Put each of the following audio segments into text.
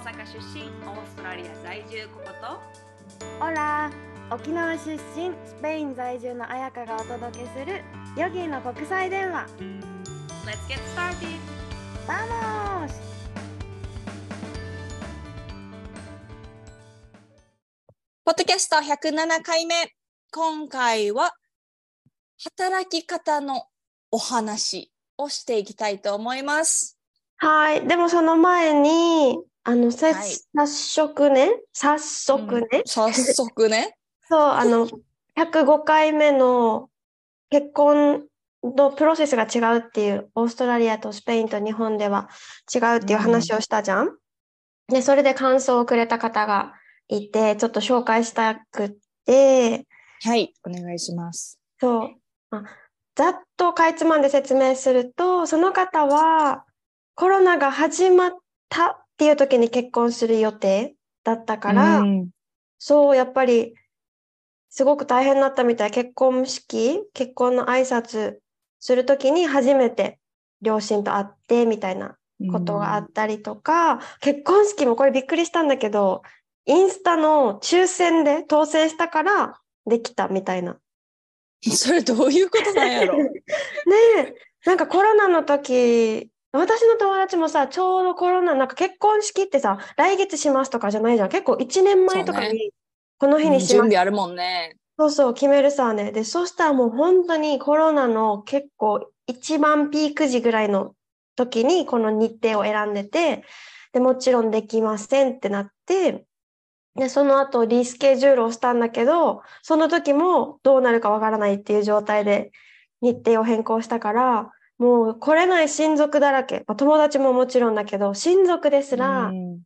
阪出身オーストラリア在住ココと？オラ沖縄出身スペイン在住の彩香がお届けするヨギの国際電話 Let's get started! ¡Vamos! ポッドキャスト107回目。今回は働き方のお話をしていきたいと思います。はい。でもその前に、あの、せはい早速ね、早速ね、早速ね。そう、あの、105回目の結婚のプロセスが違うっていう、オーストラリアとスペインと日本では違うっていう話をしたじゃん。で、それで感想をくれた方がいて、ちょっと紹介したくって、はい、お願いします。そう。まあざっとかいつまんで説明すると、その方はコロナが始まったっていう時に結婚する予定だったから、うんそう、やっぱりすごく大変だったみたい。結婚式、結婚の挨拶する時に初めて両親と会ってみたいなことがあったりとか、結婚式もこれびっくりしたんだけど、インスタの抽選で当選したからできたみたいな。それどういうことなんやろ？ねえ、なんかコロナの時、私の友達もさ、ちょうどコロナ、なんか結婚式ってさ、来月しますとかじゃないじゃん。結構1年前とかに、この日にし準ます。備あるもんね。そうそう、決めるさね。で、そしたらもう本当にコロナの結構一番ピーク時ぐらいの時にこの日程を選んでて、で、もちろんできませんってなって、で、その後リスケジュールをしたんだけど、その時もどうなるかわからないっていう状態で日程を変更したから、もう来れない親族だらけ。まあ友達ももちろんだけど、親族ですら、うん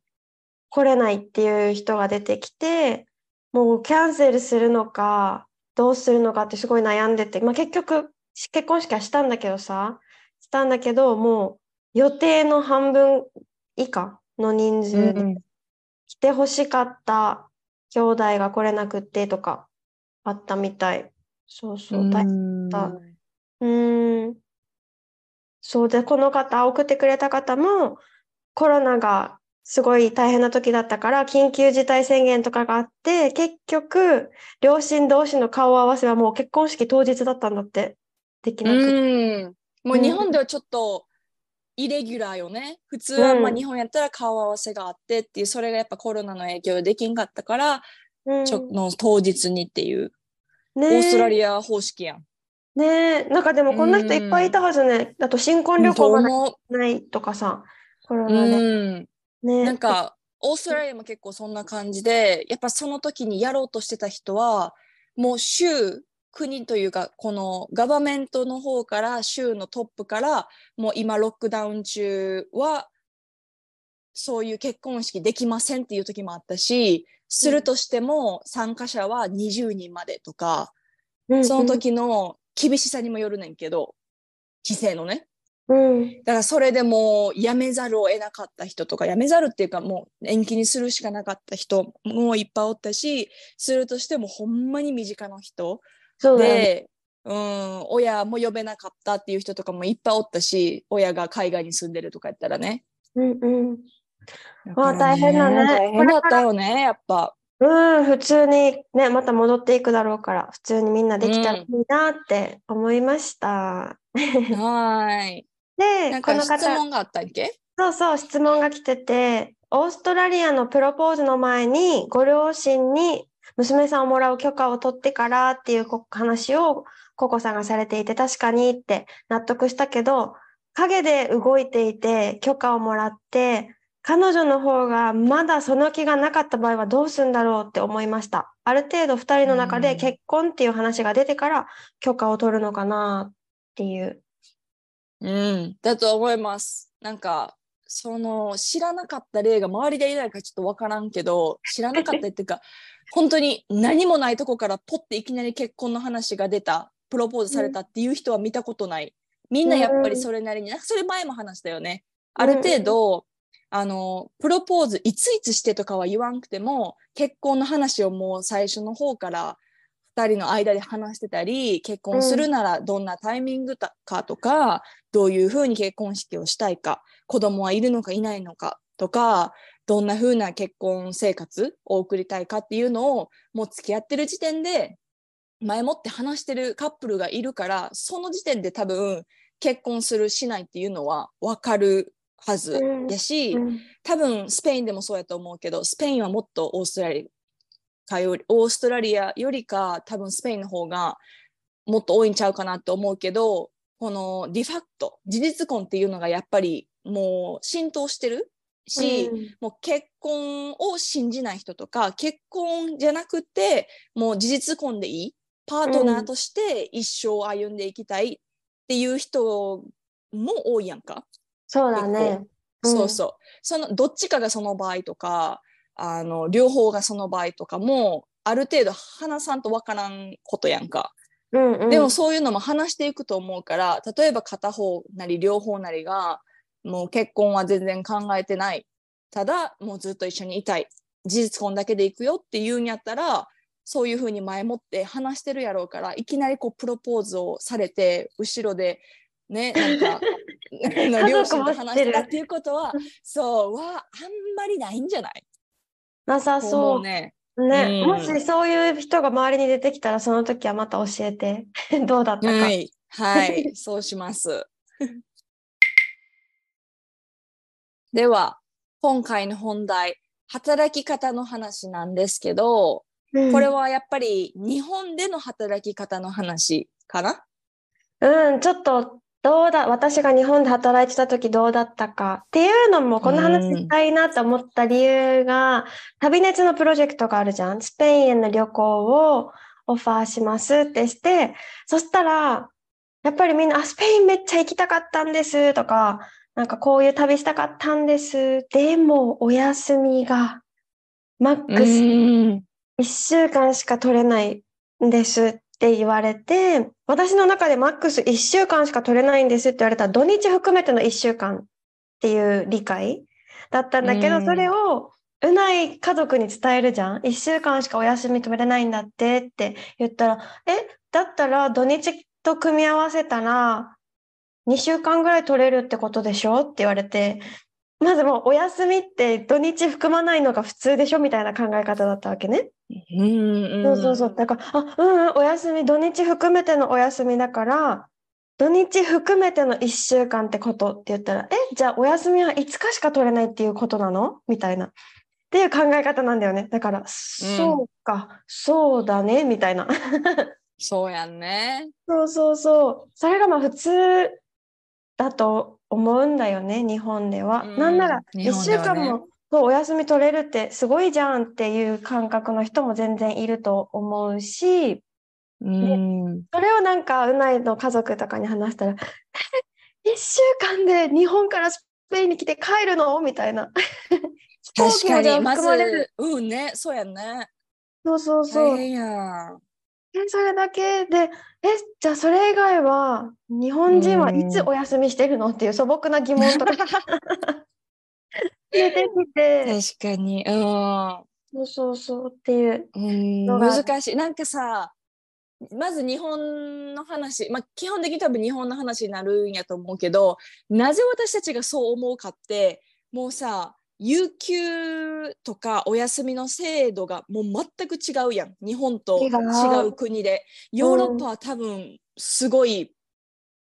来れないっていう人が出てきて、もうキャンセルするのか、どうするのかってすごい悩んでて、まあ結局、し結婚式はしたんだけどさ、したんだけど、もう予定の半分以下の人数でうん来てほしかった兄弟が来れなくってとかあったみたい。そうそう、大変だった。うーん。そうで、この方、送ってくれた方も、コロナがすごい大変な時だったから、緊急事態宣言とかがあって、結局、両親同士の顔合わせはもう結婚式当日だったんだって。できなくて。うん。もう日本ではちょっとイレギュラーよね。普通はまあうん日本やったら顔合わせがあってっていう、それがやっぱコロナの影響でできんかったから、うんちょの当日にっていう、ねオーストラえ、リア方式やん。ねえ、なんかでもこんな人いっぱいいたはずね。あと新婚旅行まだと思ないとかさ、コロう。ナで。うん。ねえなんか、オーストラリアも結構そんな感じで、やっぱその時にやろうとしてた人は、もう州、国というか、このガバメントの方から、州のトップから、もう今ロックダウン中は、そういう結婚式できませんっていう時もあったし、するとしても参加者は20人までとか、うんその時の厳しさにもよるねんけど、規制のね。うん、だからそれでもうやめざるを得なかった人とか、やめざるっていうかもう延期にするしかなかった人もいっぱいおったし、するとしてもほんまに身近な人。で、うん、親も呼べなかったっていう人とかもいっぱいおったし、親が海外に住んでるとかやったらね。うんうん。だわあから大変だね大変だったよね、やっぱ。うん、普通にね、また戻っていくだろうから、普通にみんなできたらいいなって思いました。はーい。で、この方、か質問があったっけ？そうそう、質問が来てて、オーストラリアのプロポーズの前に、ご両親に娘さんをもらう許可を取ってからっていうこ話をココさんがされていて、確かにって納得したけど、陰で動いていて許可をもらって、彼女の方がまだその気がなかった場合はどうするんだろうって思いました。ある程度二人の中うんで結婚っていう話が出てから許可を取るのかなっていう。うん、だと思います。なんか、その、知らなかった例が周りでいないかちょっとわからんけど、知らなかったっていうか、本当に何もないとこからポッていきなり結婚の話が出た、プロポーズされたっていう人は見たことない。みんなやっぱりそれなりに、なんかそれ前も話したよね。ある程度、あの、プロポーズいついつしてとかは言わんくても、結婚の話をもう最初の方から二人の間で話してたり、結婚するならどんなタイミングかとか、どういうふうに結婚式をしたいか、子供はいるのかいないのかとか、どんな風な結婚生活を送りたいかっていうのをもう付き合ってる時点で前もって話してるカップルがいるからその時点で多分結婚するしないっていうのは分かるはずやし、うん。多分スペインでもそうやと思うけどスペインはもっとオーストラリアかよりオーストラリアよりか多分スペインの方がもっと多いんちゃうかなと思うけどこの de facto 事実婚っていうのがやっぱりもう浸透してるし、うん。もう結婚を信じない人とか結婚じゃなくてもう事実婚でいいパートナーとして一生歩んでいきたいっていう人も多いやんか。そうだね。そうそう。そのどっちかがその場合とかあの両方がその場合とかもある程度話さんとわからんことやんか。うんうん、でもそういうのも話していくと思うから例えば片方なり両方なりがもう結婚は全然考えてないただもうずっと一緒にいたい事実婚だけでいくよって言うんやったらそういうふうに前もって話してるやろうからいきなりこうプロポーズをされて後ろでねなんかあ の両親と話してたっていうことはそうはあんまりないんじゃない？なさとそう。思うね。ね、うんもしそういう人が周りに出てきたらその時はまた教えて どうだったか。はい、はい、そうします。では、今回の本題、働き方の話なんですけど、うんこれはやっぱり日本での働き方の話かな？うん、ちょっとどうだ、私が日本で働いてた時どうだったかっていうのも、この話したいなと思った理由が、旅熱のプロジェクトがあるじゃん。スペインへの旅行をオファーしますってして、そしたら、やっぱりみんな、あ、スペインめっちゃ行きたかったんですとか、なんかこういう旅したかったんです。でも、お休みが、マックスん。1週間しか取れないんですって言われて、私の中でマックス1週間しか取れないんですって言われたら、土日含めての1週間っていう理解だったんだけど、うんそれをうない家族に伝えるじゃん。1週間しかお休み取れないんだってって言ったら、え、だったら土日と組み合わせたら2週間ぐらい取れるってことでしょって言われて、まずもうお休みって土日含まないのが普通でしょみたいな考え方だったわけね。うんそうそうそう。だから、あ、うんうん、お休み、土日含めてのお休みだから、土日含めての1週間ってことって言ったら、え、じゃあお休みは5日しか取れないっていうことなの？みたいな。っていう考え方なんだよね。だから、そうか、そうだね、みたいな。そうやんね。そうそうそう。それがまあ普通だと思うんだよね、日本では。うんなんなら、1日本ではね週間もお休み取れるってすごいじゃんっていう感覚の人も全然いると思うし、うん。それをなんか、うないの家族とかに話したら、え、1週間で日本からスペインに来て帰るの？みたいな。確かに、ま。ず、うんね、そうやんね。そうそうそう。え、それだけで、え、じゃあそれ以外は、日本人はいつお休みしてるの？っていう素朴な疑問とか 出てきて、確かに。うん。そうそうそうっていう。難しい。なんかさ、まず日本の話、まあ、基本的に多分日本の話になるんやと思うけど、なぜ私たちがそう思うかって、もうさ、有給とかお休みの制度がもう全く違うやん。日本と違う国で。ヨーロッパは多分すごい、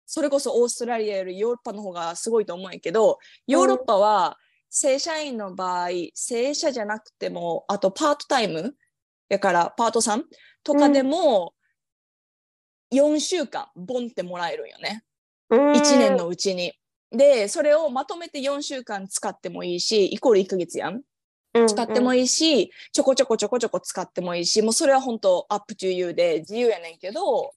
それこそオーストラリアよりヨーロッパの方がすごいと思うんやけど、ヨーロッパは正社員の場合、正社じゃなくても、あとパートタイムだからパートさんとかでも4週間ボンってもらえるんよね。1 1年のうちに。で、それをまとめて4週間使ってもいいし、イコール1ヶ月やん。使ってもいい。し、ちょこちょこちょこちょこ使ってもいいし、もうそれは本当アップ to you で自由やねんけど、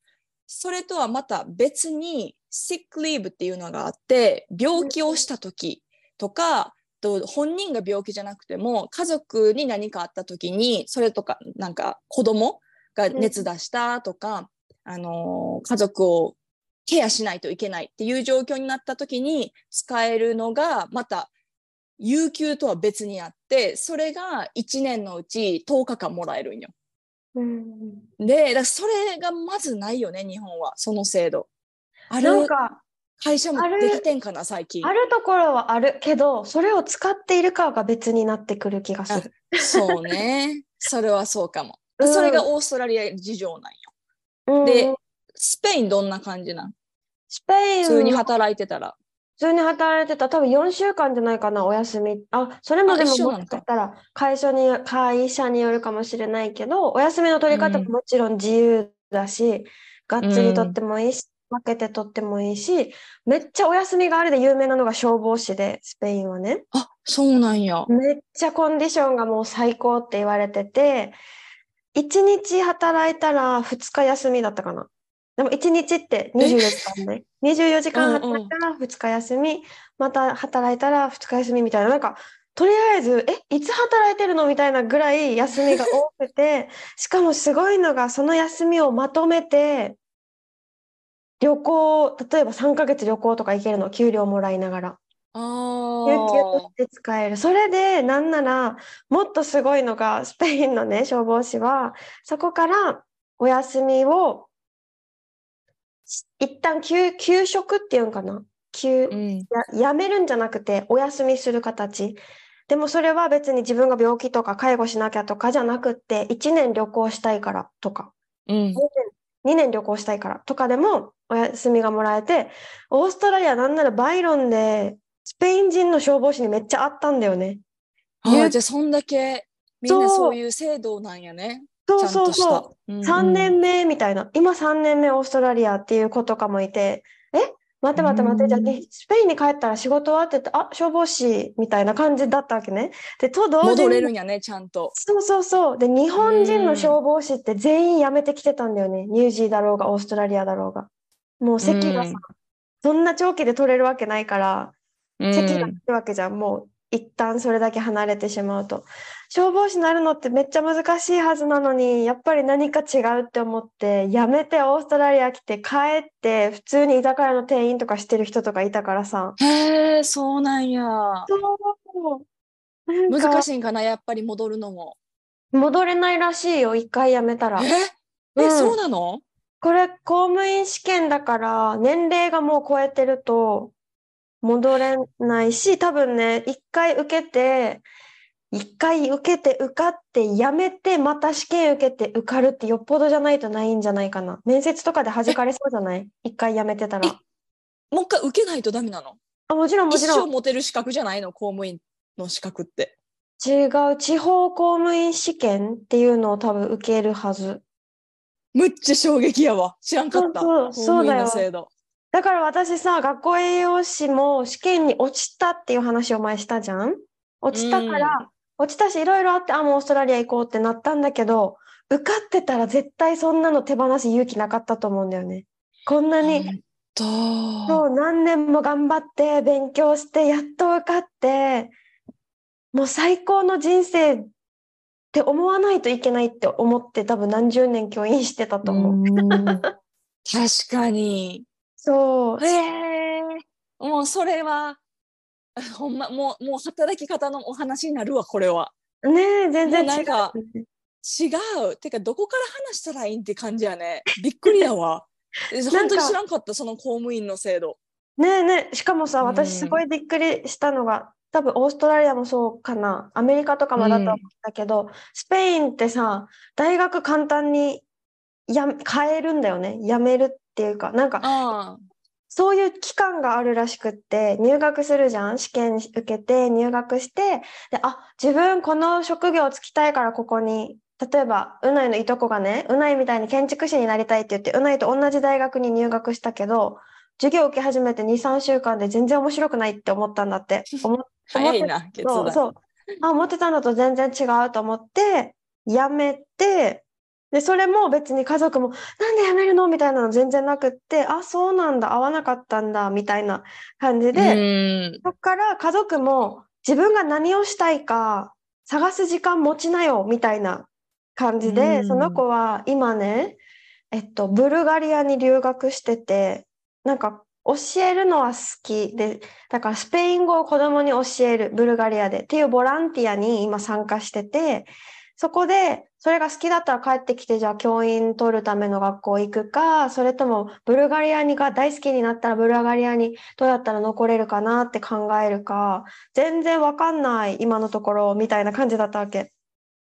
それとはまた別に sick leave っていうのがあって、病気をした時とか、と本人が病気じゃなくても家族に何かあった時にそれとかなんか子供が熱出したとか、あのー家族をケアしないといけないっていう状況になった時に使えるのがまた有給とは別にあってそれが1年のうち10日間もらえるんよ。うんでだそれがまずないよね日本はその制度。あるなんか、会社もあるできてんかな最近。あるところはあるけど、それを使っているかが別になってくる気がする。そうね。それはそうかも、うん。それがオーストラリア事情なんよ。うん。でスペインどんな感じなん？スペイン。普通には働いてたら。普通に働いてた。多分4週間じゃないかなお休み。あそれもでももしかしたら会社に会社によるかもしれないけどお休みの取り方うん。ももちろん自由だし、がっつり取ってもいいし、分けて取ってもいいしめっちゃお休みがあるで有名なのが消防士でスペインはね。あそうなんや。めっちゃコンディションがもう最高って言われてて1日働いたら2日休みだったかな。でも1日って24時間ね。24時間働いたら2日休み。また働いたら2日休みみたいな。なんかとりあえずえ？いつ働いてるのみたいなぐらい休みが多くて しかもすごいのがその休みをまとめて旅行例えば3ヶ月旅行とか行けるの給料もらいながら。あ有給とーして使える。それで、なんなら、もっとすごいのが、スペインのね、消防士は、そこからお休みを、し一旦休、休職っていうんかな休、うんや、やめるんじゃなくて、お休みする形。でもそれは別に自分が病気とか介護しなきゃとかじゃなくって、1年旅行したいからとか、うん2年旅行したいからとかでもお休みがもらえて、オーストラリアなんならバイロンでスペイン人の消防士にめっちゃあったんだよね。あーじゃあそんだけみんなそういう制度なんやねそうそうそう。うんうん3年目みたいな。今3年目オーストラリアっていう子とかもいて、え？待って待って待って、じゃあうんねスペインに帰ったら仕事はって言って、あ、消防士みたいな感じだったわけね。で、と同時戻れにるんやねちゃんとそうそうそう。で、日本人うんの消防士って全員辞めてきてたんだよね。ニュージーだろうが、オーストラリアだろうが。もう席がさうん、そんな長期で取れるわけないから、うん席がないわけじゃん。もう一旦それだけ離れてしまうと。消防士になるのってめっちゃ難しいはずなのに、やっぱり何か違うって思って、辞めてオーストラリア来て帰って、普通に居酒屋の店員とかしてる人とかいたからさ。へえそうなんやそう。難しいんかなやっぱり戻るのも戻れないらしいよ、一回辞めたらえ？え、うんそうなの？これ公務員試験だから年齢がもう超えてると戻れないし多分ね一回受けて一回受けて受かってやめてまた試験受けて受かるってよっぽどじゃないとないんじゃないかな。面接とかで弾かれそうじゃない？一回やめてたら。もう一回受けないとダメなの？あもちろんも一ちろん。生持てる資格じゃないの？公務員の資格って。違う地方公務員試験っていうのを多分受けるはず。むっちゃ衝撃やわ。知らんかった。そうそうだよ。だから私さ、学校栄養士も試験に落ちたっていう話を前したじゃん？落ちたから、落ちたしいろいろあって、あ、もうオーストラリア行こうってなったんだけど、受かってたら絶対そんなの手放す勇気なかったと思うんだよね。こんなに、そう、何年も頑張って勉強して、やっと受かって、もう最高の人生って思わないといけないって思って多分何十年教員してたと思う。うん 確かにそう。へえもうそれは ほんまもうもう働き方のお話になるわこれは。ねえ、全然違う。なんか違うてかどこから話したらいいんって感じやね。びっくりやわ。本当に知らんかったその公務員の制度。ねえねえ、しかもさ、うん。私すごいびっくりしたのが、多分オーストラリアもそうかな、アメリカとかもだと思ったけど、スペインってさ、大学簡単にや変えるんだよね。辞めるっていうか、なんかあそういう期間があるらしくって、入学するじゃん、試験受けて入学して、で、あ、自分この職業つきたいからここに、例えば、うないのいとこがね、うないみたいに建築士になりたいって言って、うないと同じ大学に入学したけど、授業受け始めて2、3週間で全然面白くないって思ったんだって。思っ早いな決断そう。あ、思ってたのと全然違うと思って、辞めて、で、それも別に家族も、なんで辞めるの？みたいなの全然なくって、あ、そうなんだ、合わなかったんだ、みたいな感じで、うん。そっから家族も自分が何をしたいか探す時間持ちなよ、みたいな感じで、うん。その子は今ね、えっと、ブルガリアに留学してて、なんか教えるのは好きで、だからスペイン語を子供に教える、ブルガリアで。っていうボランティアに今参加してて、そこでそれが好きだったら帰ってきて、じゃあ教員取るための学校行くか、それともブルガリアにが大好きになったらブルガリアにどうやったら残れるかなって考えるか、全然わかんない今のところみたいな感じだったわけ。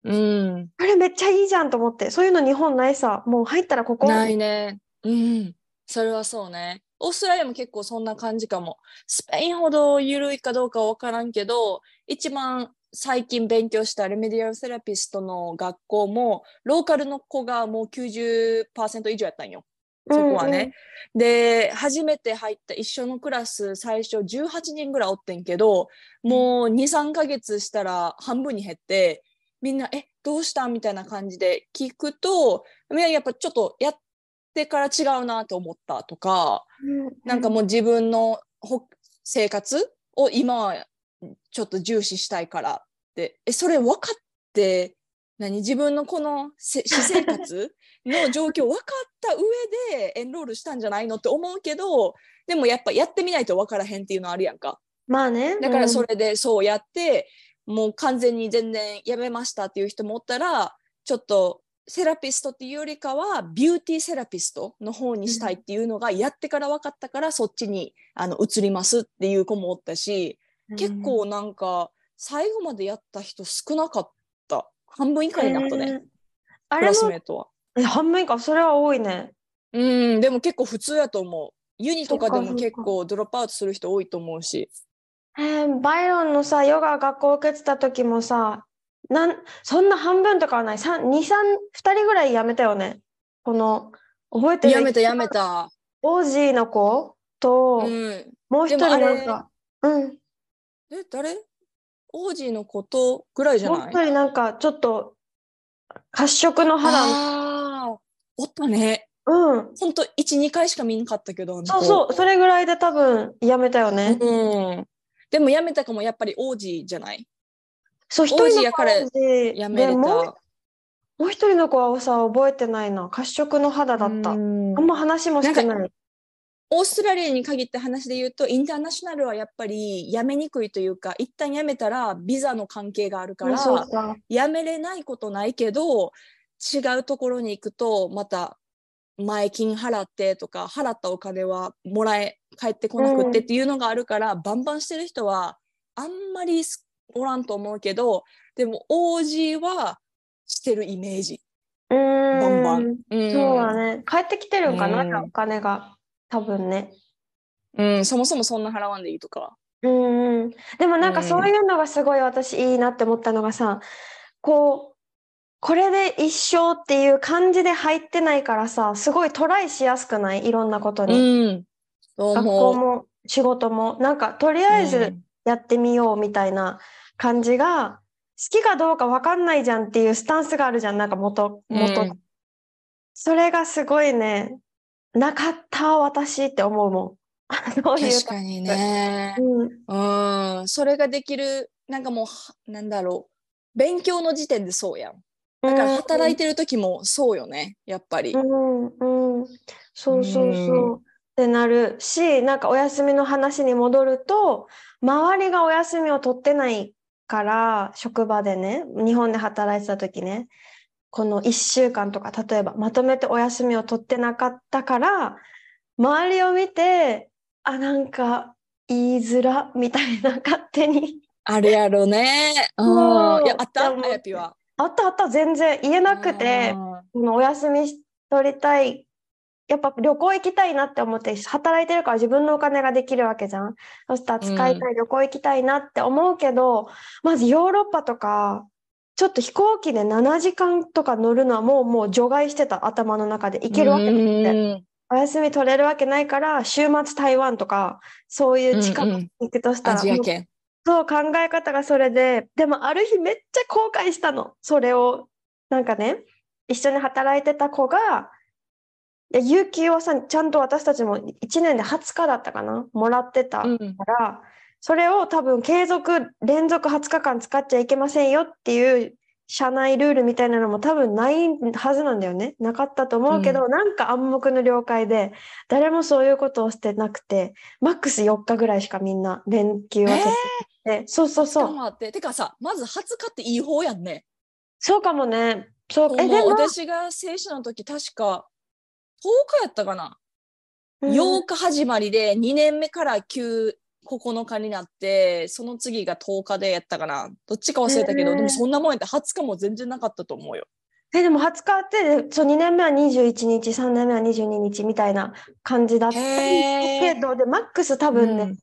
うん。あれめっちゃいいじゃんと思って、そういうの日本ないさ、もう入ったらここ。ないね。うん。それはそうね。オーストラリアも結構そんな感じかも。スペインほど緩いかどうかは分からんけど、一番最近勉強したレメディアルセラピストの学校も、ローカルの子がもう90%以上やったんよ。そこはね。で、初めて入った一緒のクラス、最初18人ぐらいおってんけど、もう2、3ヶ月したら半分に減って、みんな、え、どうしたみたいな感じで聞くと、みんなやっぱちょっとやってから違うなと思ったとか、うん、なんかもう自分のほ生活を今はちょっと重視したいからって、え、それ分かって、何？自分のこのせ 私生活の状況分かった上でエンロールしたんじゃないのって思うけど、でもやっぱやってみないと分からへんっていうのあるやんか。まあね。だからそれ、れでそうやって、もう完全に全然やめましたっていう人もおったらちょっとセラピストっていうよりかはビューティーセラピストの方にしたいっていうのがやってから分かったからそっちにあの移りますっていう子もおったし、結構なんか最後までやった人少なかった半分以下になったね、えーあれクラスもメートは。え半分以下、それは多いね。うんでも結構普通やと思う。ユニとかでも結構ドロップアウトする人多いと思うし。えーバイロンのさ、ヨガ学校受けてた時もさ、なん、そんな半分とかはない。三二三二人ぐらい辞めたよね。この、覚えてるやめたやめた。オージーの子と、うん。もう一人なんか、うん。え、誰？王子のことぐらいじゃない？一人なんか、ちょっと、褐色の肌の、ああ、おったね。うん。ほんと、1、2回しか見んかったけど、そうそう、それぐらいで多分辞めたよね。うん。でもやめたかもやっぱり王子じゃない？そう、一人のやから子やめれでもうた。もう一人の子はさ、覚えてないな。褐色の肌だった。あうんんま話もしてなない。オーストラリアに限って話で言うと、インターナショナルはやっぱりやめにくいというか、一旦やめたらビザの関係があるから、か。やめれないことないけど、違うところに行くと、また前金払ってとか、払ったお金はもらえ、返ってこなくってっていうのがあるから、バンバンしてる人はあんまりおらんと思うけど、でも OG はしてるイメージ。うーん。バンバン。うん、そうだね。帰ってきてるんかな、うんお金が。多分ね。うん、そもそもそんな払わんでいいとか。うんうん。でもなんかうんそういうのがすごい私いいなって思ったのがさ、こう、これで一生っていう感じで入ってないからさ、すごいトライしやすくない？いろんなことうに。う学思う。校も仕事も。なんかとりあえずうんやってみようみたいな感じが、好きかどうかわかんないじゃんっていうスタンスがあるじゃん。なんか元、元。うんそれがすごいね、なかった私って思うもん。そういう確かにね。うん。うん、それができる、なんかもうは、なんだろう。勉強の時点でそうやん。だから働いてる時もそうよね、やっぱり。うんうん、そうそうそう。ってなるし、なんかお休みの話に戻ると、周りがお休みを取ってないから、職場でね、日本で働いてた時ね、この1週間とか、例えばまとめてお休みを取ってなかったから、周りを見て、あ、なんか言いづらみたいな 勝手に。あるやろね。う。そうんいや、あった？あやぴは？あったあった、全然言えなくて、このお休み取りたい。やっぱ旅行行きたいなって思って、働いてるから自分のお金ができるわけじゃん。そしたら使いたい、旅行行きたいなって思うけど、まずヨーロッパとか、ちょっと飛行機で7時間とか乗るのはもう、もう除外してた頭の中で行けるわけなくて。うんお休み取れるわけないから、週末台湾とか、そういう近くうんうんに行くとしたアら、もうジア圏。そう考え方がそれで、でもある日めっちゃ後悔したの。それを、なんかね、一緒に働いてた子が、いや有給をさ、ちゃんと私たちも1年で20日だったかなもらってたかうんら、それを多分継続、連続20日間使っちゃいけませんよっていう社内ルールみたいなのも多分ないはずなんだよね。なかったと思うけど、なんか暗黙の了解で、誰もそういうことをしてなくて、マックス4日ぐらいしかみんな連休は取ってて、そうそうそう。って。てかさ、まず20日っていい方やんね。そうかもね。そうえでも、私が聖書の時確か10日やったかな、うん8日始まりで2年目から9 9日になってその次が10日でやったかな。どっちか忘れたけど、へーでもそんなもんやって20日も全然なかったと思うよ。えでも20日ってそう2年目は21日3年目は22日みたいな感じだったけどでマックス多分ね、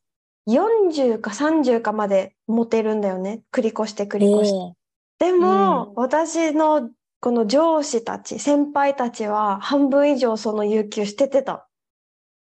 40か30かまで持てるんだよね。繰り越して繰り越して。でも、私のこの上司たち先輩たちは半分以上その有給捨ててた。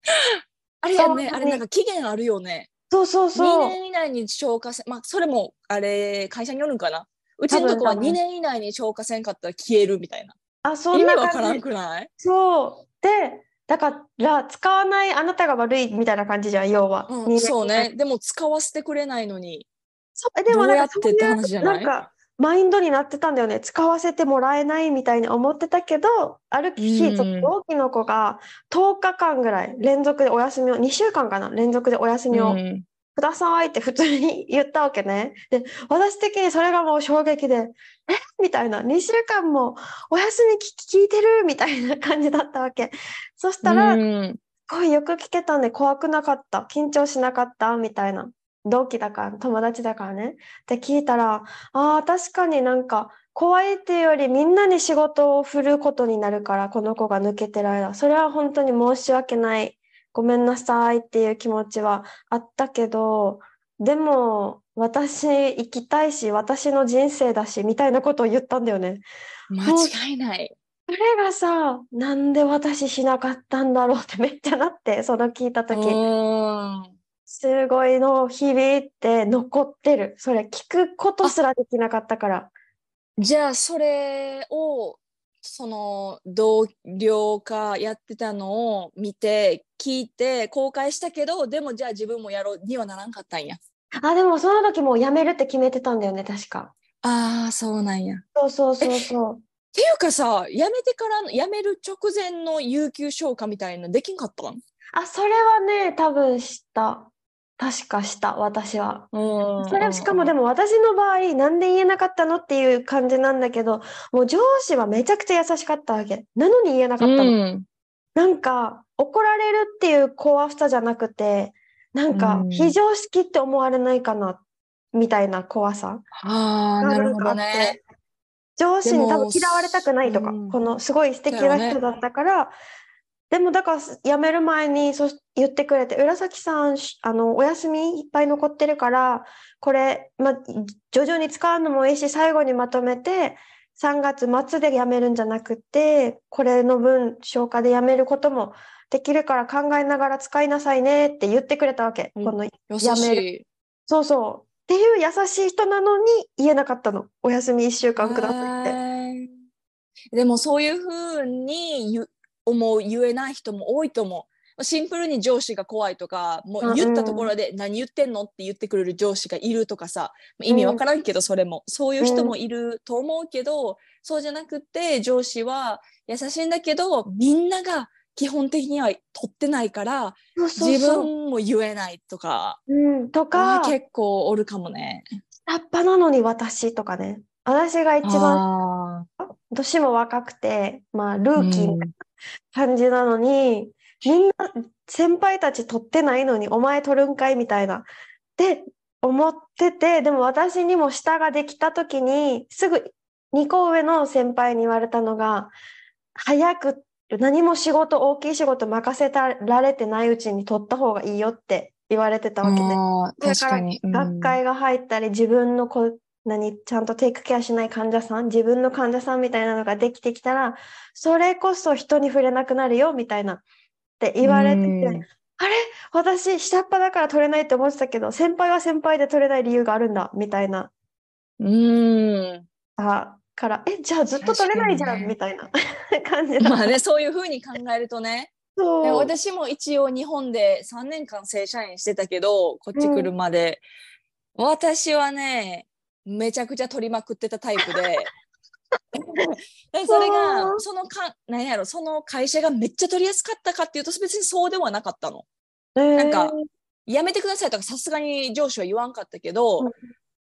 あれやね。あれなんか期限あるよね。そうそう2そう。年以内に消化せまあそれもあれ会社によるんかな。うちのとこは多分。多分2年以内に消化せんかったら消えるみたいな。あそ意んな味わからん感じ。くない？そう。でだから使わないあなたが悪いみたいな感じじゃん要は。うん、そうね。でも使わせてくれないのにそうえでもなんかどうやってって話じゃない？そういうなんかマインドになってたんだよね。使わせてもらえないみたいに思ってたけどある日、うん。その同期の子が10日間ぐらい連続でお休みを2週間かな？連続でお休みをうん。くださいって普通に言ったわけね。で私的にそれがもう衝撃でえ？みたいな。2週間もお休み聞聞いてるみたいな感じだったわけ。そしたら、うん。すごいよく聞けたんで怖くなかった。緊張しなかった？みたいな同期だから友達だからね。って聞いたらあー確かになんか怖いっていうよりみんなに仕事を振ることになるからこの子が抜けてる間。それは本当に申し訳ない。ごめんなさいっていう気持ちはあったけどでも私生きたいし私の人生だしみたいなことを言ったんだよね。間違いない。それがさなんで私しなかったんだろうってめっちゃなってその聞いた時。うんすごいの響いて残ってる。それ聞くことすらできなかったから。じゃあそれをその同僚かやってたのを見て聞いて公開したけどでもじゃあ自分もやろうにはならんかったんや。あ、でもその時もう辞めるって決めてたんだよね、確か。ああそうなんや。っそうそうそうそう。ていうかさ辞めてからの辞める直前の有給消化みたいなのできんかったん？あ、それはね、多分した。確かした、私は。それしかもでもも私の場合、なんで言えなかったのっていう感じなんだけど、もう上司はめちゃくちゃ優しかったわけ。なのに言えなかったの。うんなんか怒られるっていう怖さじゃなくてなんかうん非常識って思われないかなみたいな怖さああなるほどね。上司に多分嫌われたくないとか、うんこのすごい素敵な人だったから、でもだから辞める前にそう言ってくれて浦崎さんしあのお休みいっぱい残ってるからこれ、ま、徐々に使うのもいいし最後にまとめて3月末で辞めるんじゃなくてこれの分消化で辞めることもできるから考えながら使いなさいねって言ってくれたわけ。うんこの優やめる。そうそうっていう優しい人なのに言えなかったのお休み1週間くださいって。はいでもそういうふうに思う言えない人も多いと思う。シンプルに上司が怖いとかもう言ったところで何言ってんのって言ってくれる上司がいるとかさ意味わからんけどそれも。そういう人もいると思うけどそうじゃなくて上司は優しいんだけどみんなが基本的には取ってないから自分も言えないとか。うん、とあかー結構おるかもね。下っ端なのに私とかね。私が一番あ年も若くてまあルーーキーな感じなのに、みんな先輩たち取ってないのにお前取るんかいみたいなって思っててでも私にも下ができた時にすぐ2個上の先輩に言われたのが早く何も仕事大きい仕事任せられてないうちに取った方がいいよって言われてたわけね。だから確かに。うん学会が入ったり自分のこ何ちゃんとテイクケアしない患者さん自分の患者さんみたいなのができてきたらそれこそ人に触れなくなるよみたいなって言われてて、うん。あれ？私下っ端だから取れないって思ってたけど先輩は先輩で取れない理由があるんだみたいな。うん。あからえじゃあずっと取れないじゃん、ね。みたいな 感じだ。まあね、そういうふうに考えるとね。でそう。私も一応日本で3年間正社員してたけど、こっち来るまで。私はね、めちゃくちゃ取りまくってたタイプで。でそれがそのか何やろその会社がめっちゃ取りやすかったかっていうと別にそうではなかったの。なんかやめてくださいとかさすがに上司は言わんかったけど、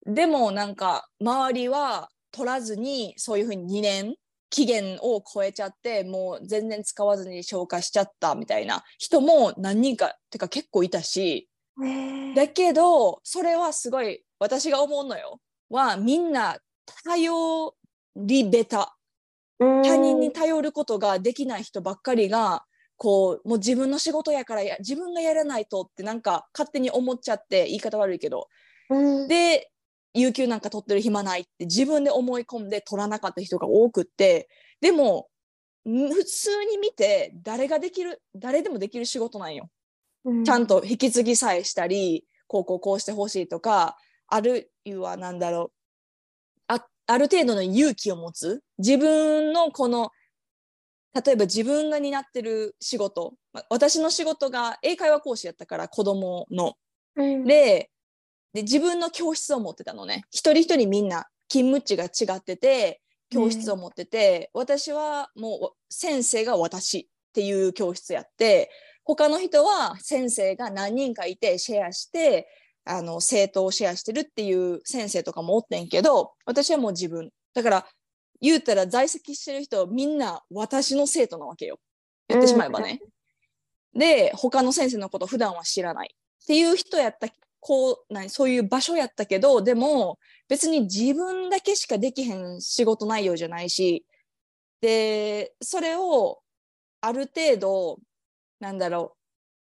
でもなんか周りは取らずにそういうふうに2年期限を超えちゃってもう全然使わずに消化しちゃったみたいな人も何人かてか結構いたし。ねだけどそれはすごい私が思うのよはみんな頼りべた他他人に頼ることができない人ばっかりがこうもう自分の仕事やからや自分がやらないとってなんか勝手に思っちゃって言い方悪いけど。うん。で有給なんか取ってる暇ないって自分で思い込んで取らなかった人が多くって。でもん普通に見て誰ができる誰でもできる仕事なんよ。うん。ちゃんと引き継ぎさえしたりこうこうこうしてほしいとかあるいはなんだろうあある程度の勇気を持つ自分のこの例えば自分が担ってる仕事ま私の仕事が英会話講師やったから子供のうんでで自分の教室を持ってたのね一人一人みんな勤務地が違ってて教室を持ってて、私はもう先生が私っていう教室やって他の人は先生が何人かいてシェアしてあの生徒をシェアしてるっていう先生とかもおってんけど私はもう自分。だから言うたら在籍してる人みんな私の生徒なわけよ。言ってしまえばね。で他の先生のこと普段は知らない。っていう人やったこう何そういう場所やったけどでも別に自分だけしかできへん仕事内容じゃないしでそれをある程度なんだろ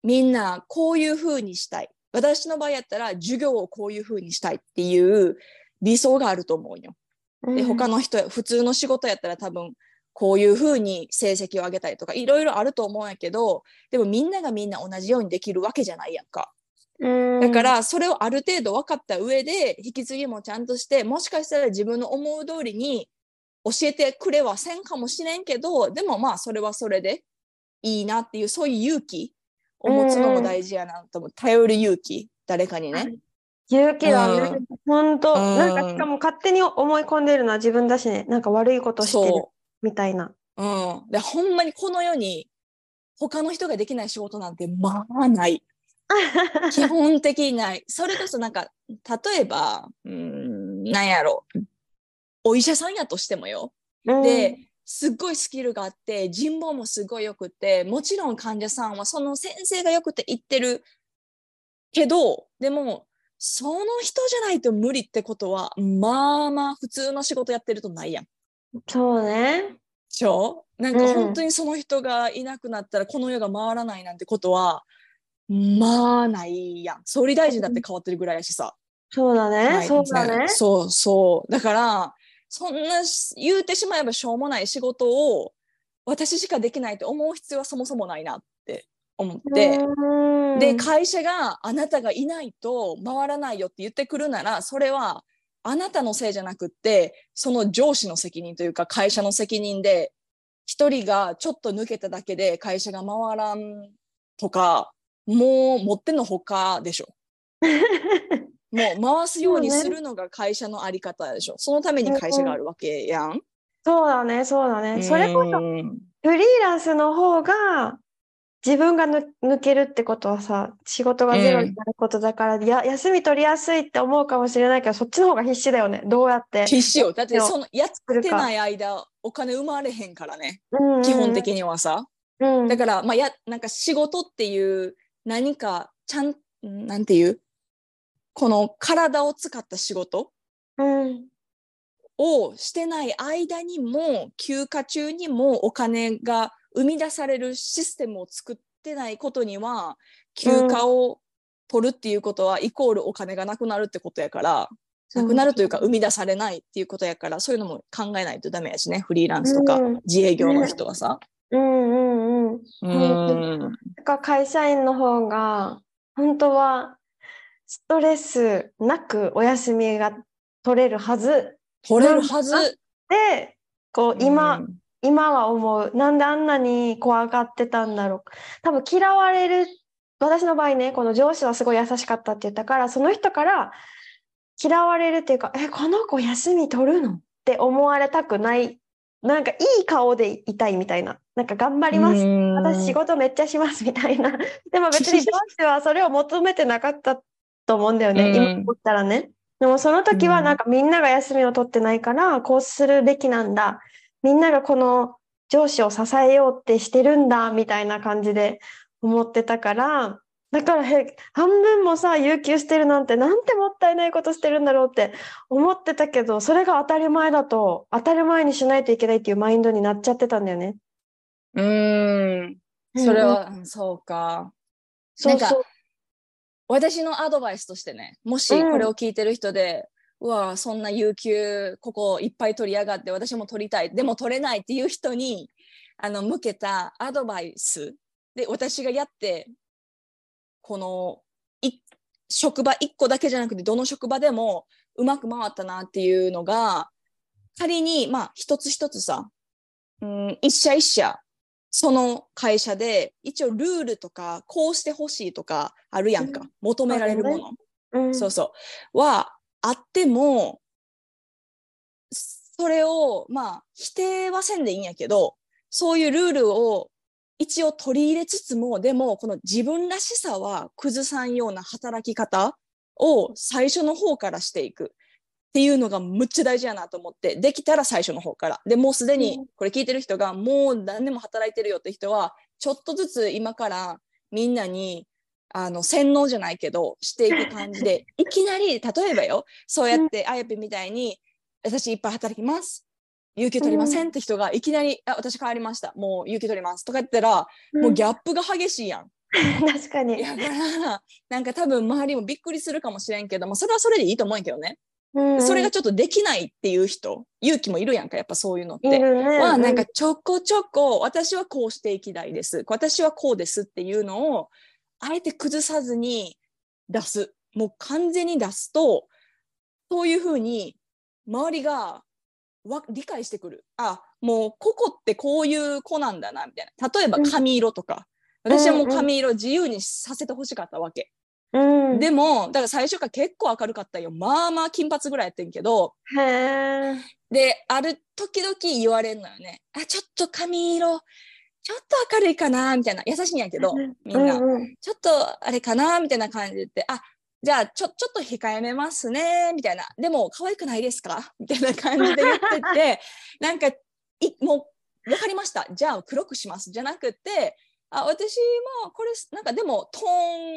うみんなこういう風にしたい私の場合やったら授業をこういう風にしたいっていう理想があると思うよ。で他の人普通の仕事やったら多分こういう風に成績を上げたりとかいろいろあると思うんやけどでもみんながみんな同じようにできるわけじゃないやんか。だか、らそれをある程度分かった上で引き継ぎもちゃんとしてもしかしたら自分の思う通りに教えてくれはせんかもしれんけどでもまあそれはそれでいいなっていうそういう勇気を持つのも大事やなと思う頼る勇気誰かにね。勇気だ。本当、うんなんかしかも勝手に思い込んでるのは自分だしね。なんか悪いことしてるそみたいな。う、うん、でほんまにこの世に他の人ができない仕事なんてまあない。基本的にない。それこそなんか、例えば、うーん、なんやろ。お医者さんやとしてもよ。うんで、すっごいスキルがあって、人望もすごいよくって、もちろん患者さんはその先生がよくて言ってるけど、でも、その人じゃないと無理ってことは、まあまあ普通の仕事やってるとないやん。そうね。でしょ？なんか本当にその人がいなくなったらこの世が回らないなんてことは、まあないやん。総理大臣だって変わってるぐらいやしさ。そうだね。はいそうだね。そうそう。だから、そんなし言うてしまえばしょうもない仕事を私しかできないと思う必要はそもそもないなって思って。うんで、会社があなたがいないと回らないよって言ってくるなら、それはあなたのせいじゃなくって、その上司の責任というか会社の責任で、一人がちょっと抜けただけで会社が回らんとか、もう持ってのほかでしょ。もう回すようにするのが会社のあり方でしょ。そのために会社があるわけやん。そうだね、そうだね。それこそうんフリーランスの方が自分がぬ抜けるってことはさ、仕事がゼロになることだから、や休み取りやすいって思うかもしれないけど、そっちの方が必死だよね。どうやって。必死よ。だってそのやってない間、お金生まれへんからね。うんうん基本的にはさ。うんだから、まあ、や、なんか仕事っていう何か、ちゃん、なんていう？この体を使った仕事うんをしてない間にも、休暇中にもお金が生み出されるシステムを作ってないことには、休暇を取るっていうことは、イコールお金がなくなるってことやから、なくなるというか、生み出されないっていうことやから、そういうのも考えないとダメやしね、フリーランスとかうん自営業の人はさ。うんうんうん。うん。だから会社員の方が本当はストレスなくお休みが取れるはず。取れるはず？でこう今、うん。今は思うなんであんなに怖がってたんだろう。多分嫌われる私の場合ねこの上司はすごい優しかったって言ったからその人から嫌われるっていうか「えこの子休み取るの?」って思われたくない。なんかいい顔でいたいみたいな。なんか頑張ります。うん。私仕事めっちゃしますみたいな。でも別に上司はそれを求めてなかったと思うんだよね、うん。今思ったらね。でもその時はうん。なんかみんなが休みを取ってないからこうするべきなんだ。みんながこの上司を支えようってしてるんだみたいな感じで思ってたからだからへ半分もさ有給してるなんてなんてもったいないことしてるんだろうって思ってたけどそれが当たり前だと当たり前にしないといけないっていうマインドになっちゃってたんだよね。うーんそれは、うんそうか。そうそう私のアドバイスとしてねもしこれを聞いてる人で、うわそんな有給ここいっぱい取りやがって私も取りたいでも取れないっていう人にあの向けたアドバイスで私がやってこの職場1個だけじゃなくてどの職場でもうまく回ったなっていうのが仮にまあ一つ一つさ、うん、一社一社その会社で一応ルールとかこうしてほしいとかあるやんか、うん。求められるもの、うん。そうそう。はあってもそれをまあ否定はせんでいいんやけどそういうルールを一応取り入れつつもでもこの自分らしさは崩さんような働き方を最初の方からしていくっていうのがむっちゃ大事やなと思ってできたら最初の方から。でもうすでにうん。これ聞いてる人がもう何年も働いてるよって人はちょっとずつ今からみんなにあの洗脳じゃないけどしていく感じで いきなり例えばよそうやってあやぴみたいに私いっぱい働きます有給取りませんって人がいきなり「あ私変わりましたもう有給取ります」とか言ったら、もうギャップが激しいやん。確かに。だからなんか多分周りもびっくりするかもしれんけどもそれはそれでいいと思うんやけどね、うん。それがちょっとできないっていう人勇気もいるやんかやっぱそういうのって。はなんかちょこちょこ私はこうしていきたいです。私はこうですっていうのをあえて崩さずに出す。もう完全に出すとそういうふうに周りがわ理解してくる。あもうここってこういう子なんだなみたいな。例えば髪色とか、私はもう髪色自由にさせてほしかったわけ、うん、でもだから最初から結構明るかったよまあまあ金髪ぐらいやってんけど。で、ある時々言われるのよね。あ、ちょっと髪色、ちょっと明るいかなみたいな。優しいんやけど、みんな。うんうんちょっとあれかなみたいな感じであ、じゃあちょ、ちょっと控えめますねみたいな。でも、可愛くないですか？みたいな感じで言ってて、なんか、いもう、わかりました。じゃあ、黒くします。じゃなくて、あ、私も、これ、なんかでも、トー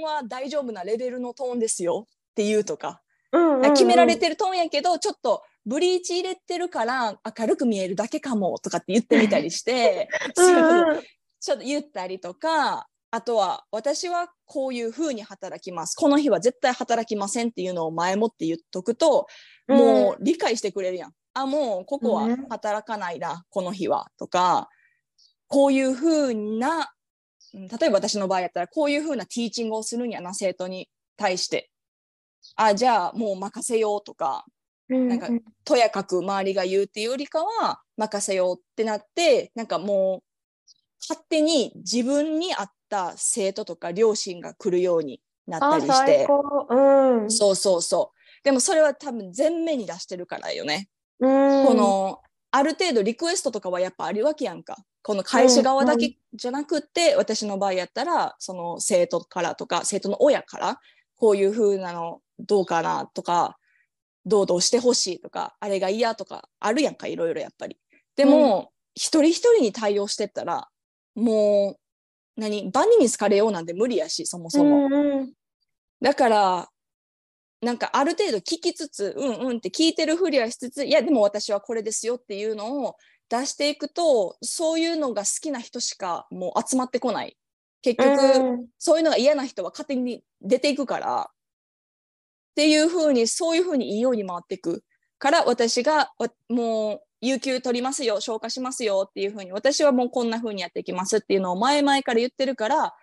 ンは大丈夫なレベルのトーンですよ。っていうとか。うんうんうん。決められてるトーンやけどちょっとブリーチ入れてるから明るく見えるだけかもとかって言ってみたりして そううんうん。ちょっと言ったりとかあとは私はこういうふうに働きます。この日は絶対働きませんっていうのを前もって言っとくともう理解してくれるやん。あもうここはうん。働かないな、この日は。とかこういうふうなうん例えば私の場合やったらこういうふうなティーチングをするんやな生徒に対してあじゃあもう任せようとかうんなんかとやかく周りが言うっていうよりかは任せようってなってなんかもう勝手に自分に合った生徒とか両親が来るようになったありして。最高。うん。そうそうそう。でもそれは多分前面に出してるからよね、うん。このある程度リクエストとかはやっぱあるわけやんか。この会社側だけじゃなくって、私の場合やったらその生徒からとか生徒の親からこういう風なのどうかなとかどうどうしてほしいとかあれが嫌とかあるやんかいろいろやっぱり。でも、一人一人に対応してったらもう何万人に好かれようなんて無理やしそもそも、うんうん。だからなんかある程度聞きつつうんうんって聞いてるふりはしつついやでも私はこれですよっていうのを出していくとそういうのが好きな人しかもう集まってこない。結局、うん。そういうのが嫌な人は勝手に出ていくからっていうふうにそういうふうにいいように回っていく。から私がわもう有給取りますよ消化しますよっていうふうに私はもうこんなふうにやっていきますっていうのを前々から言ってるから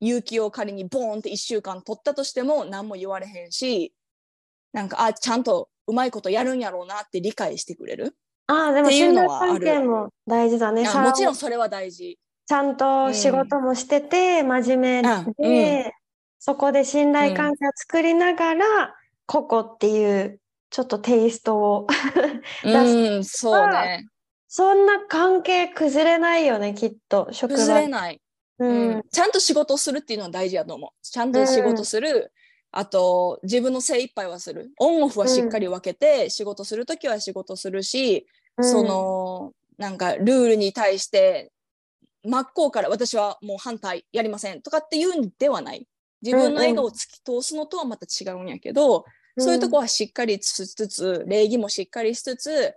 有給を仮にボーンって1週間取ったとしても何も言われへんしなんかあちゃんとうまいことやるんやろうなって理解してくれる？ああ、でもっていう信頼関係も大事だね。もちろんそれは大事。ちゃんと仕事もしてて、真面目うんで、そこで信頼関係を作りながら、ここっていう、ちょっとテイストを。うん、そうね。そんな関係崩れないよね、きっと、職場。崩れない。ううんん。ちゃんと仕事をするっていうのは大事やと思う。ちゃんと仕事する。あと自分の精一杯はする。オンオフはしっかり分けて、仕事するときは仕事するし、そのなんかルールに対して真っ向から私はもう反対やりませんとかっていうんではない。自分の笑顔を突き通すのとはまた違うんやけど、そういうとこはしっかりしつつ、礼儀もしっかりしつつ、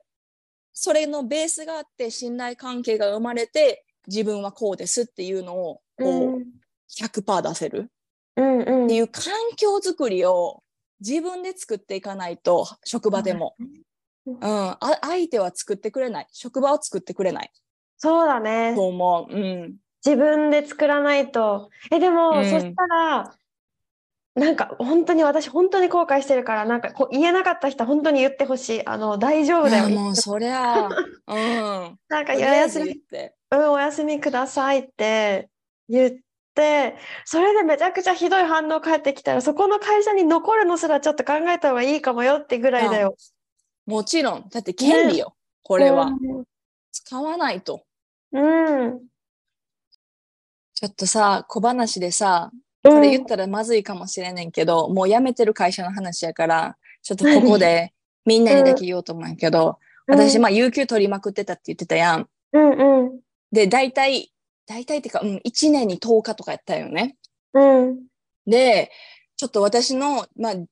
それのベースがあって信頼関係が生まれて、自分はこうですっていうのをこう100%出せるうんうんっていう環境づくりを自分で作っていかないと、職場でも。うん、あ相手は作ってくれない。職場を作ってくれないそうだねと思う。うん。自分で作らないとえでも、うんそしたらなんか本当に私本当に後悔してるからなんかこう言えなかった人は本当に言ってほしいあの大丈夫だよもうそりゃ、うん。なんかお休み言って。うん、お休みくださいって言って、それでめちゃくちゃひどい反応返ってきたら、そこの会社に残るのすらちょっと考えた方がいいかもよってぐらいだよ。もちろん。だって権利よ。これは。うん。使わないと。うん。ちょっとさ、小話でさ、ここれ言ったらまずいかもしれねんけど、もう辞めてる会社の話やから、ちょっとここで みんなにだけ言おうと思うんやけど、私、まあ、有給取りまくってたって言ってたやん。うんうん。で、大体、大体っていうか、うん、1年に10日とかやったよね。うん。で、ちょっと私の、まあ、直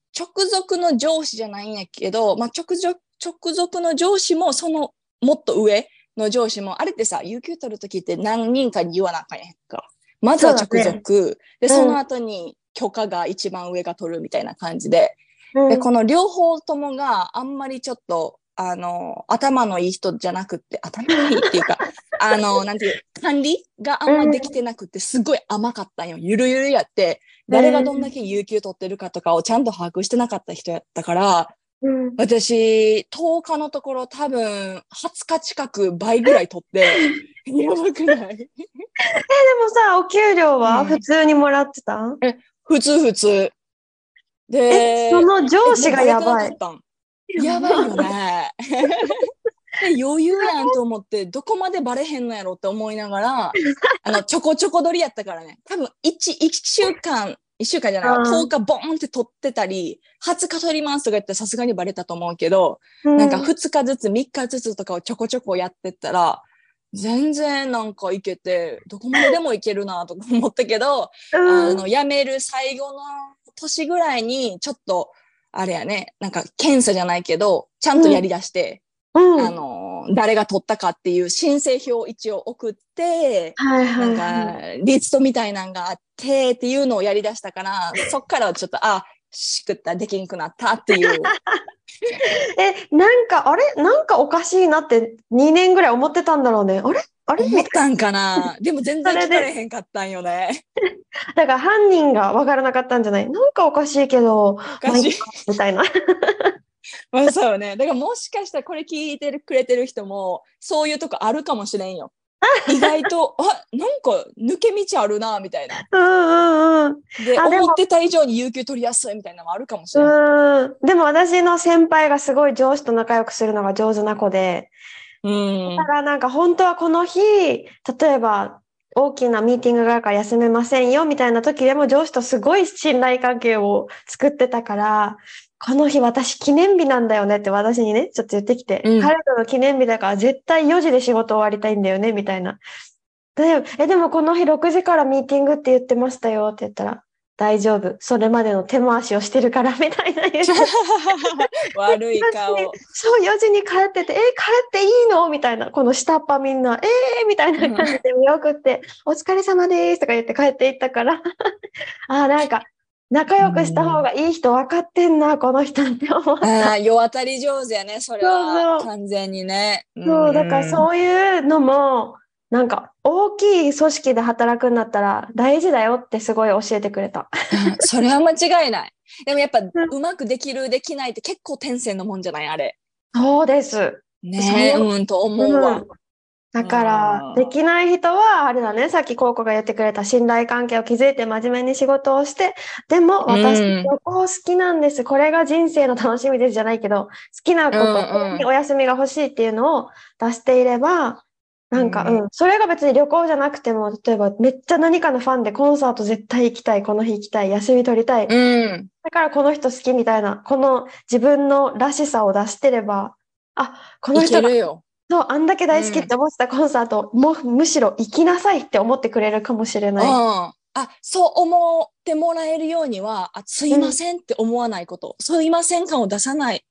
属の上司じゃないんやけど、まあ、直属、直属の上司も、その、もっと上の上司も、あれってさ、有給取るときって何人かに言わなあかんやんか。まずは直属、で、その後に許可が一番上が取るみたいな感じで、うん。で、この両方ともがあんまりちょっと、あの、頭のいい人じゃなくって、頭のいいっていうか、あの、なんていう、管理があんまできてなくって、すごい甘かったんよ。ゆるゆるやって、誰がどんだけ有給取ってるかとかをちゃんと把握してなかった人やったから、うん。私、10日のところ多分、20日近く倍ぐらい取って、やばくない？でもさ、お給料はうん普通にもらってた、普通普通。で、え、その上司がやばいやばいよね。で 余裕やんと思って、どこまでバレへんのやろって思いながら、あの、ちょこちょこ取りやったからね。多分、1、一週間、1週間じゃないわ、うん10日ボーンって取ってたり、20日取りますとか言ったらさすがにバレたと思うけど、うなんか2日ずつ、3日ずつとかをちょこちょこやってったら、全然なんかいけて、どこまででもいけるなとか思ったけど、うんあの、辞める最後の年ぐらいに、ちょっと、あれやね、なんか検査じゃないけど、ちゃんとやり出して、うん。あの、誰が取ったかっていう申請表を一応送って、はいはないんはい。か、リストみたいなんがあってっていうのをやり出したから、そっからちょっと、あ、しくった、できんくなったっていう。え、なんか、あれ？なんかおかしいなって2年ぐらい思ってたんだろうね。あれ？あれ？思ったんかな？でも全然聞かれへんかったんよね。だから犯人が分からなかったんじゃない？なんかおかしいけど、おかしい。みたいな。まあそうね。だからもしかしたらこれ聞いてくれてる人も、そういうとこあるかもしれんよ。意外と、あ、なんか抜け道あるな、みたいな。うんうんうん。で、思ってた以上に有給取りやすいみたいなのもあるかもしれない。うん。でも私の先輩がすごい上司と仲良くするのが上手な子で、うんだ。からなんか本当はこの日、例えば大きなミーティングがあるから休めませんよみたいな時でも上司とすごい信頼関係を作ってたから、この日私記念日なんだよねって私にね、ちょっと言ってきて、うん彼との記念日だから絶対4時で仕事終わりたいんだよねみたいな。で、え、でもこの日6時からミーティングって言ってましたよって言ったら、大丈夫。それまでの手回しをしてるからみたいな。悪い顔。そう、4時に帰ってて、えー帰っていいの？みたいな、この下っ端みんな、えーみたいな感じで見送って、お疲れ様ですとか言って帰っていったから、あーなんか、仲良くした方がいい人分かってんな、この人って思った。世渡り上手やね、それは。完全にね。そう、だからうそういうのも、なんか、大きい組織で働くんだったら大事だよってすごい教えてくれた。ん。それは間違いない。でもやっぱ、うまくできる、できないって結構天性のもんじゃないあれ。そうです。ねえ、そううん、と思うわ。だからうん、できない人は、あれだね、さっきコウコが言ってくれた信頼関係を築いて真面目に仕事をして、でも私、うん旅行好きなんです。これが人生の楽しみですじゃないけど、好きなこと、うんうんこの日お休みが欲しいっていうのを出していれば、なんか、うんうん、それが別に旅行じゃなくても、例えばめっちゃ何かのファンでコンサート絶対行きたい、この日行きたい、休み取りたい。うん。だからこの人好きみたいな、この自分のらしさを出してれば、あ、このい人が。そうあんだけ大好きって思ってたコンサート、もうむしろ行きなさいって思ってくれるかもしれない。うん、あそう思ってもらえるようにはあすいませんって思わないこと、すいません感を出さない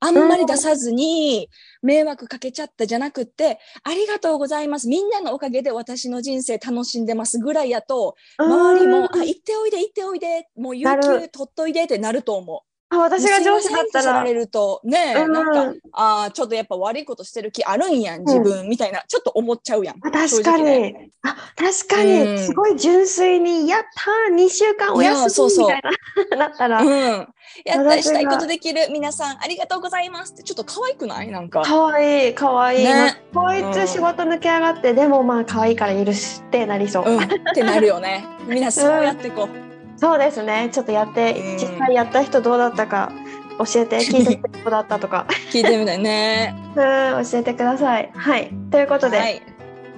あんまり出さずに迷惑かけちゃったじゃなくって、ありがとうございます。みんなのおかげで私の人生楽しんでますぐらいやと周りも「うんあ行っておいで行っておいでもう有給取っといで」ってなると思う。あ私が上司だったらすいません。ってされるとねえ、うん。なんかあーちょっとやっぱ悪いことしてる気あるんやん自分、みたいな。ちょっと思っちゃうやん。あ確かに、ねあ確かに、うん。すごい純粋に「やったー2週間お休み」そうそうみたいな。なったら、う。ん、やった私がしたいことできる皆さんありがとうございますってちょっと可愛くない？なんか。かわいいかわい。い、ね。まあこいつ仕事抜け上がって、でもまあ可愛いから許してなりそう、うん、ってなるよね。みんなそうやってこう。そうですねちょっとやって、うん実際やった人どうだったか教えて 聞いてどうだったとか聞いてみたいね。うん教えてくださいはいということで、はい。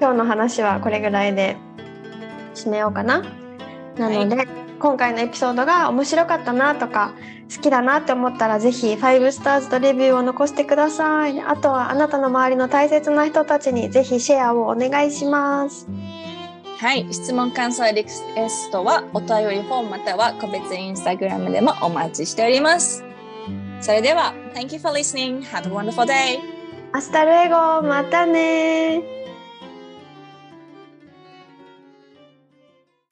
今日の話はこれぐらいで締めようかな。なので、今回のエピソードが面白かったなとか好きだなって思ったらぜひ5スターズとレビューを残してください。あとはあなたの周りの大切な人たちにぜひシェアをお願いします。はい、質問感想リクエストはお便りフォームまたは個別インスタグラムでもお待ちしております。それでは、Thank you for listening. Have a wonderful day. アスタルエゴまたね